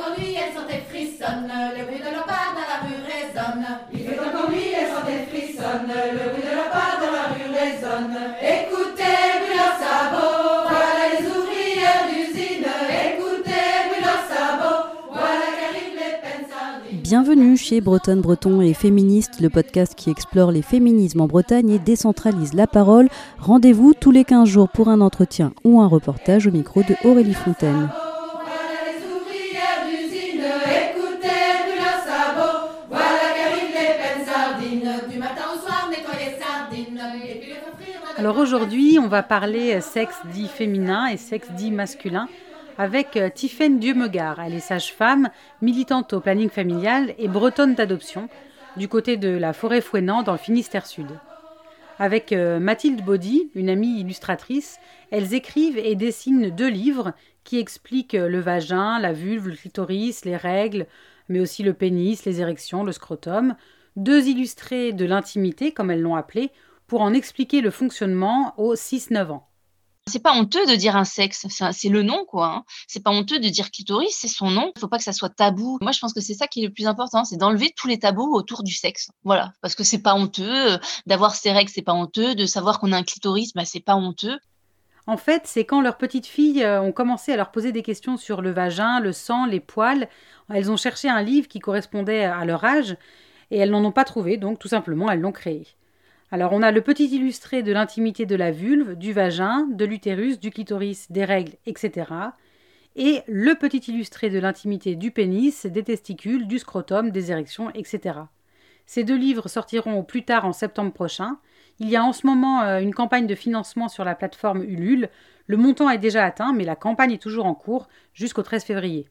encore nuit, elles sont et frissonnent, le bruit de leur pas dans la rue résonne. Il fait encore nuit, elles sont et frissonnent, le bruit de leur pas dans la rue résonne. Écoutez, bruit leurs sabots, voilà les ouvrières d'usine. Écoutez, bruit leurs sabots, voilà qu'arrivent les peines sardines. Bienvenue chez Bretonne Breton et Féministe, le podcast qui explore les féminismes en Bretagne et décentralise la parole. Rendez-vous tous les 15 jours pour un entretien ou un reportage au micro de Aurélie Fontaine. Alors aujourd'hui, on va parler euh, sexe dit féminin et sexe dit masculin avec euh, Tiffaine Dieu-Megard. Elle est sage-femme, militante au planning familial et bretonne d'adoption du côté de la forêt Fouenant dans le Finistère Sud. Avec euh, Mathilde Baudy, une amie illustratrice, elles écrivent et dessinent deux livres qui expliquent le vagin, la vulve, le clitoris, les règles, mais aussi le pénis, les érections, le scrotum. Deux illustrés de l'intimité, comme elles l'ont appelé, pour en expliquer le fonctionnement aux 6-9 ans. C'est pas honteux de dire un sexe, c'est le nom quoi. hein. C'est pas honteux de dire clitoris, c'est son nom. Il faut pas que ça soit tabou. Moi, je pense que c'est ça qui est le plus important, c'est d'enlever tous les tabous autour du sexe. Voilà, parce que c'est pas honteux euh, d'avoir ses règles, c'est pas honteux de savoir qu'on a un clitoris, bah c'est pas honteux. En fait, c'est quand leurs petites filles euh, ont commencé à leur poser des questions sur le vagin, le sang, les poils. Elles ont cherché un livre qui correspondait à leur âge et elles n'en ont pas trouvé, donc tout simplement elles l'ont créé. Alors on a le petit illustré de l'intimité de la vulve, du vagin, de l'utérus, du clitoris, des règles, etc. Et le petit illustré de l'intimité du pénis, des testicules, du scrotum, des érections, etc. Ces deux livres sortiront au plus tard en septembre prochain. Il y a en ce moment euh, une campagne de financement sur la plateforme Ulule. Le montant est déjà atteint, mais la campagne est toujours en cours jusqu'au 13 février.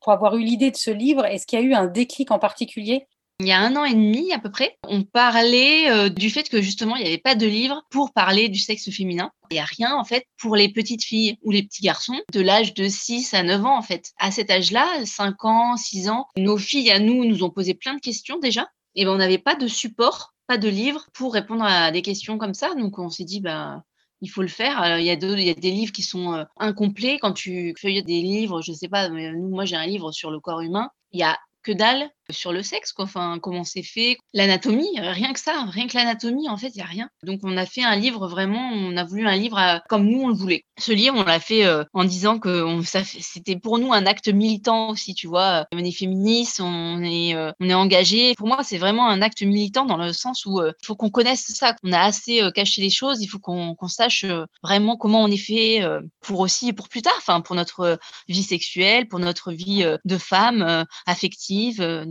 pour avoir eu l'idée de ce livre, est-ce qu'il y a eu un déclic en particulier? Il y a un an et demi à peu près, on parlait euh, du fait que justement il n'y avait pas de livre pour parler du sexe féminin. Il n'y a rien en fait pour les petites filles ou les petits garçons de l'âge de 6 à 9 ans en fait. À cet âge-là, 5 ans, 6 ans, nos filles à nous nous ont posé plein de questions déjà. Et ben on n'avait pas de support, pas de livre pour répondre à des questions comme ça. Donc on s'est dit bah il faut le faire. Alors, il y a il y a des livres qui sont euh, incomplets quand tu feuillettes des livres. Je sais pas, mais moi j'ai un livre sur le corps humain. Il y a que dalle sur le sexe, quoi. Enfin, comment c'est fait, l'anatomie, euh, rien que ça, rien que l'anatomie, en fait, il y a rien. Donc, on a fait un livre vraiment, on a voulu un livre à- comme nous on le voulait. Ce livre, on l'a fait euh, en disant que c'était pour nous un acte militant aussi, tu vois. On est féministe, on est, euh, est engagé. Pour moi, c'est vraiment un acte militant dans le sens où euh, il faut qu'on connaisse ça. On a assez euh, caché les choses, il faut qu'on qu'on sache euh, vraiment comment on est fait euh, pour aussi, pour plus tard, enfin, pour notre euh, vie sexuelle, pour notre vie euh, de femme euh, affective. euh,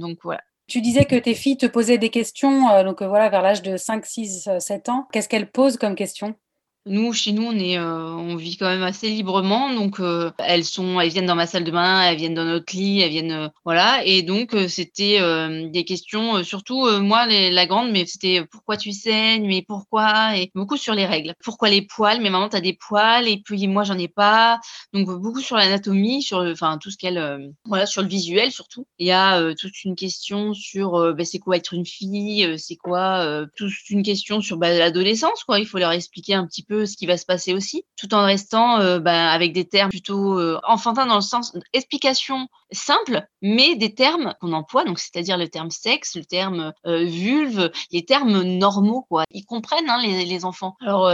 Tu disais que tes filles te posaient des questions, euh, donc euh, voilà, vers l'âge de 5, 6, euh, 7 ans. Qu'est-ce qu'elles posent comme questions? Nous, chez nous, on est, euh, on vit quand même assez librement. Donc, euh, elles sont, elles viennent dans ma salle de bain, elles viennent dans notre lit, elles viennent, euh, voilà. Et donc, c'était des questions, surtout moi, la grande, mais c'était pourquoi tu saignes, mais pourquoi, et beaucoup sur les règles. Pourquoi les poils? Mais maman, t'as des poils, et puis moi, j'en ai pas. Donc, beaucoup sur l'anatomie, sur, voilà, sur le visuel surtout. Il y a toute une question sur, ben, c'est quoi être une fille, c'est quoi, toute une question sur ben, l'adolescence, quoi. Il faut leur expliquer un petit peu ce qui va se passer aussi, tout en restant euh, ben, avec des termes plutôt euh, enfantins dans le sens explication simple, mais des termes qu'on emploie, donc c'est-à-dire le terme sexe, le terme euh, vulve, les termes normaux. Ils comprennent hein, les, enfants. Alors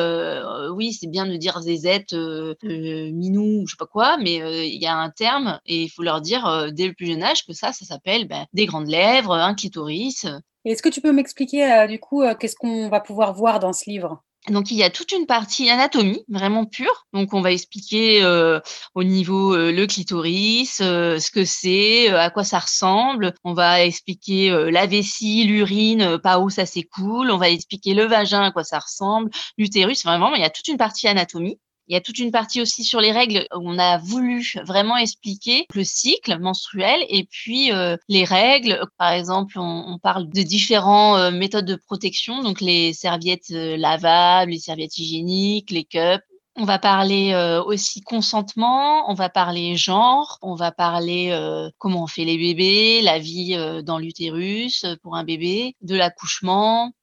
oui, c'est bien de dire zézette, minou, ou je sais pas quoi, mais il y a un terme et il faut leur dire dès le plus jeune âge que ça, ça s'appelle ben, des grandes lèvres, un clitoris, Est-ce que tu peux m'expliquer du coup qu'est-ce qu'on va pouvoir voir dans ce livre? Donc il y a toute une partie anatomie vraiment pure. Donc on va expliquer euh, au niveau euh, le clitoris, euh, ce que c'est, euh, à quoi ça ressemble. On va expliquer la vessie, l'urine, par où ça s'écoule. On va expliquer le vagin, à quoi ça ressemble, l'utérus. Vraiment, il y a toute une partie anatomie. Il y a toute une partie aussi sur les règles où on a voulu vraiment expliquer le cycle menstruel et puis euh, les règles. Par exemple, on, parle de différentes euh, méthodes de protection, donc les serviettes euh, lavables, les serviettes hygiéniques, les cups. On va parler aussi consentement, on va parler genre, on va parler comment on fait les bébés, la vie dans l'utérus pour un bébé, de l'accouchement,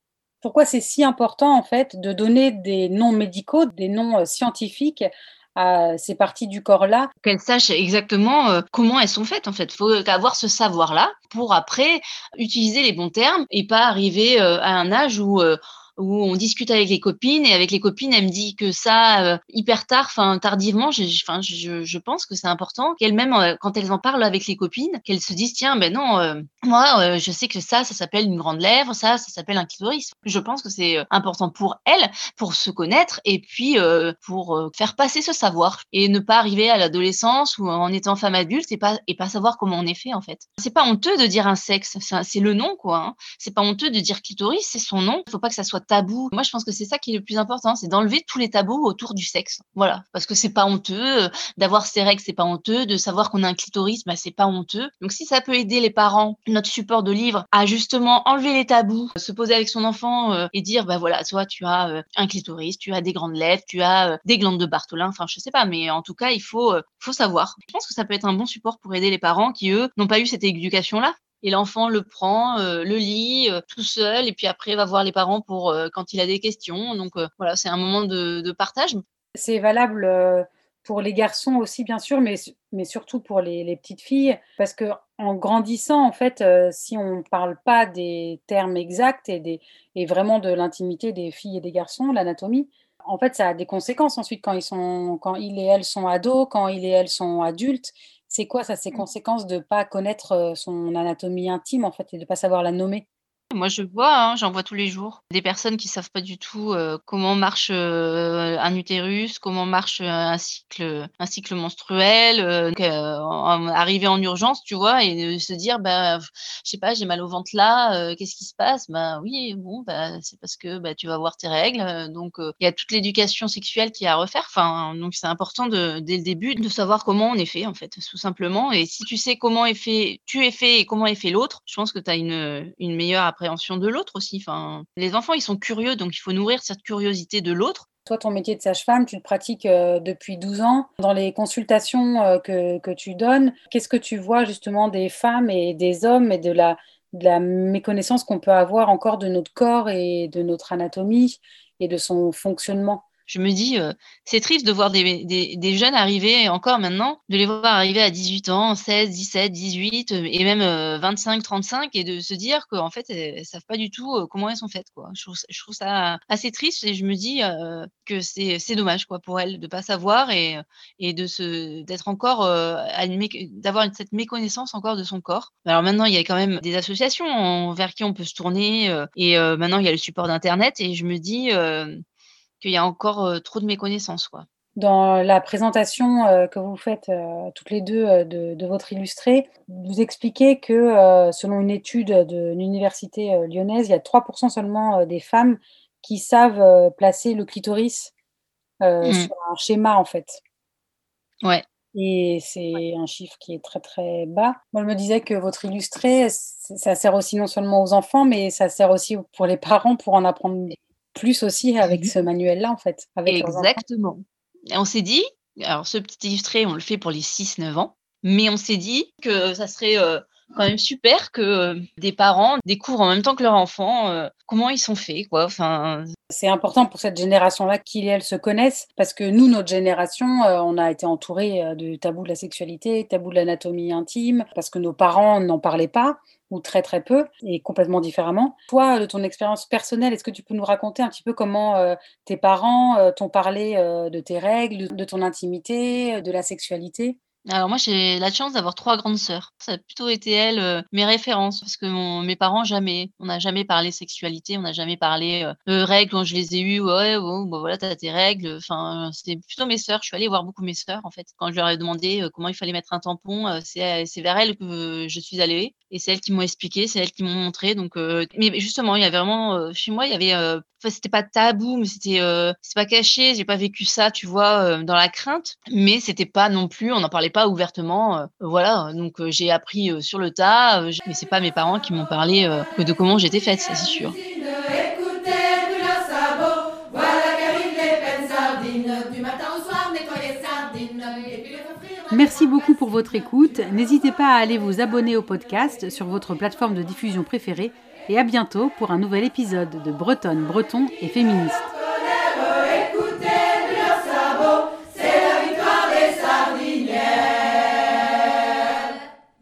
Pourquoi c'est si important en fait de donner des noms médicaux, des noms euh, scientifiques à ces parties du corps-là. Qu'elles sachent exactement euh, comment elles sont faites, en fait. Il faut avoir ce savoir-là pour après utiliser les bons termes et pas arriver euh, à un âge où où on discute avec les copines et avec les copines, elle me dit que ça euh, hyper tard, enfin tardivement. Enfin, je, je, pense que c'est important qu'elles-mêmes, euh, quand elles en parlent avec les copines, qu'elles se disent tiens, ben non, euh, moi, je sais que ça, ça s'appelle une grande lèvre, ça, ça s'appelle un clitoris. Je pense que c'est important pour elles, pour se connaître et puis pour faire passer ce savoir et ne pas arriver à l'adolescence ou en étant femme adulte et pas et pas savoir comment on est fait en fait. C'est pas honteux de dire un sexe, c'est le nom quoi. Hein. C'est pas honteux de dire clitoris, c'est son nom. Faut pas que ça soit tabou. Moi, je pense que c'est ça qui est le plus important, c'est d'enlever tous les tabous autour du sexe. Voilà, parce que c'est pas honteux euh, d'avoir ses règles, c'est pas honteux de savoir qu'on a un clitoris, bah c'est pas honteux. Donc si ça peut aider les parents, notre support de livre, à justement enlever les tabous, se poser avec son enfant euh, et dire bah voilà, toi tu as euh, un clitoris, tu as des grandes lèvres, tu as des glandes de Bartholin, enfin je sais pas, mais en tout cas il faut faut savoir. Je pense que ça peut être un bon support pour aider les parents qui eux n'ont pas eu cette éducation là et l'enfant le prend, euh, le lit euh, tout seul, et puis après va voir les parents pour euh, quand il a des questions. Donc voilà, c'est un moment de, partage. C'est valable pour les garçons aussi, bien sûr, mais, mais surtout pour les, petites filles, parce que en grandissant, en fait, si on ne parle pas des termes exacts et, des, et vraiment de l'intimité des filles et des garçons, l'anatomie, en fait, ça a des conséquences ensuite quand ils, sont, quand ils et elles sont ados, quand ils et elles sont adultes. C'est quoi ça, ces mmh. conséquences de ne pas connaître son anatomie intime en fait et de ne pas savoir la nommer? Moi, je vois, hein, j'en vois tous les jours. Des personnes qui savent pas du tout euh, comment marche euh, un utérus, comment marche euh, un cycle, un cycle menstruel, arriver en urgence, tu vois, et se dire, bah, je sais pas, j'ai mal au ventre là, qu'est-ce qui se passe? Bah oui, bon, bah, c'est parce que bah, tu vas voir tes règles. Donc, il y a toute l'éducation sexuelle qui a à refaire. Enfin, donc c'est important de, dès le début de savoir comment on est fait, en fait, tout simplement. Et si tu sais comment est fait, tu es fait et comment est fait l'autre, je pense que tu as une, meilleure de l'autre aussi. Les enfants, ils sont curieux, donc il faut nourrir cette curiosité de l'autre. Toi, ton métier de sage-femme, tu le pratiques euh, depuis 12 ans. Dans les consultations euh, que, que, tu donnes, qu'est-ce que tu vois justement des femmes et des hommes et de la, de la méconnaissance qu'on peut avoir encore de notre corps et de notre anatomie et de son fonctionnement? Je me dis, euh, c'est triste de voir des, jeunes arriver, encore maintenant, de les voir arriver à 18 ans, 16, 17, 18, et même 25, euh, 35, et de se dire qu'en fait, elles ne savent pas du tout euh, comment elles sont faites. Quoi. Je, trouve, ça assez triste, et je me dis que c'est dommage quoi, pour elles de ne pas savoir et, et d'être encore, d'avoir cette méconnaissance encore de son corps. Alors maintenant, il y a quand même des associations vers qui on peut se tourner, et maintenant, il y a le support d'Internet, et je me dis qu'il y a encore trop de méconnaissance. Quoi. Dans la présentation que vous faites toutes les deux de, votre illustré, vous expliquez que selon une étude de l'université lyonnaise, il y a 3% seulement des femmes qui savent placer le clitoris mmh. sur un schéma en fait. Ouais. Et c'est un chiffre qui est très très bas. Moi, je me disais que votre illustré, ça sert aussi non seulement aux enfants, mais ça sert aussi pour les parents pour en apprendre plus aussi avec mmh ce manuel-là, en fait. Avec Exactement. on s'est dit, alors ce petit illustré, on le fait pour les 6-9 ans, mais on s'est dit que ça serait euh, quand même super que euh, des parents découvrent en même temps que leur enfant euh, comment ils sont faits. Quoi. Enfin, c'est important pour cette génération-là qu'ils et elles se connaissent, parce que nous, notre génération, on a été entourés de tabous de la sexualité, tabous de l'anatomie intime, parce que nos parents n'en parlaient pas ou très très peu et complètement différemment. Toi, de ton expérience personnelle, est-ce que tu peux nous raconter un petit peu comment euh, tes parents euh, t'ont parlé euh, de tes règles, de ton intimité, de la sexualité? Alors moi, j'ai la chance d'avoir trois grandes sœurs. Ça a plutôt été elles euh, mes références parce que mes parents jamais, on n'a jamais parlé sexualité, on n'a jamais parlé euh, règles quand je les ai eues. Ouais, bon, bah voilà, t'as tes règles. Enfin, c'était plutôt mes sœurs. Je suis allée voir beaucoup mes sœurs en fait. Quand je leur ai demandé euh, comment il fallait mettre un tampon, c'est c'est vers elles que je suis allée et c'est elles qui m'ont expliqué, c'est elles qui m'ont montré. Donc, mais justement, il y avait vraiment chez moi, il y avait Enfin, c'était pas tabou, mais c'était c'est pas caché. J'ai pas vécu ça, tu vois, dans la crainte. Mais c'était pas non plus, on n'en parlait pas ouvertement. voilà, donc j'ai appris sur le tas. mais c'est pas mes parents qui m'ont parlé de comment j'étais faite, ça c'est sûr. Merci beaucoup pour votre écoute. N'hésitez pas à aller vous abonner au podcast sur votre plateforme de diffusion préférée et à bientôt pour un nouvel épisode de Bretonne, Breton et Féministe.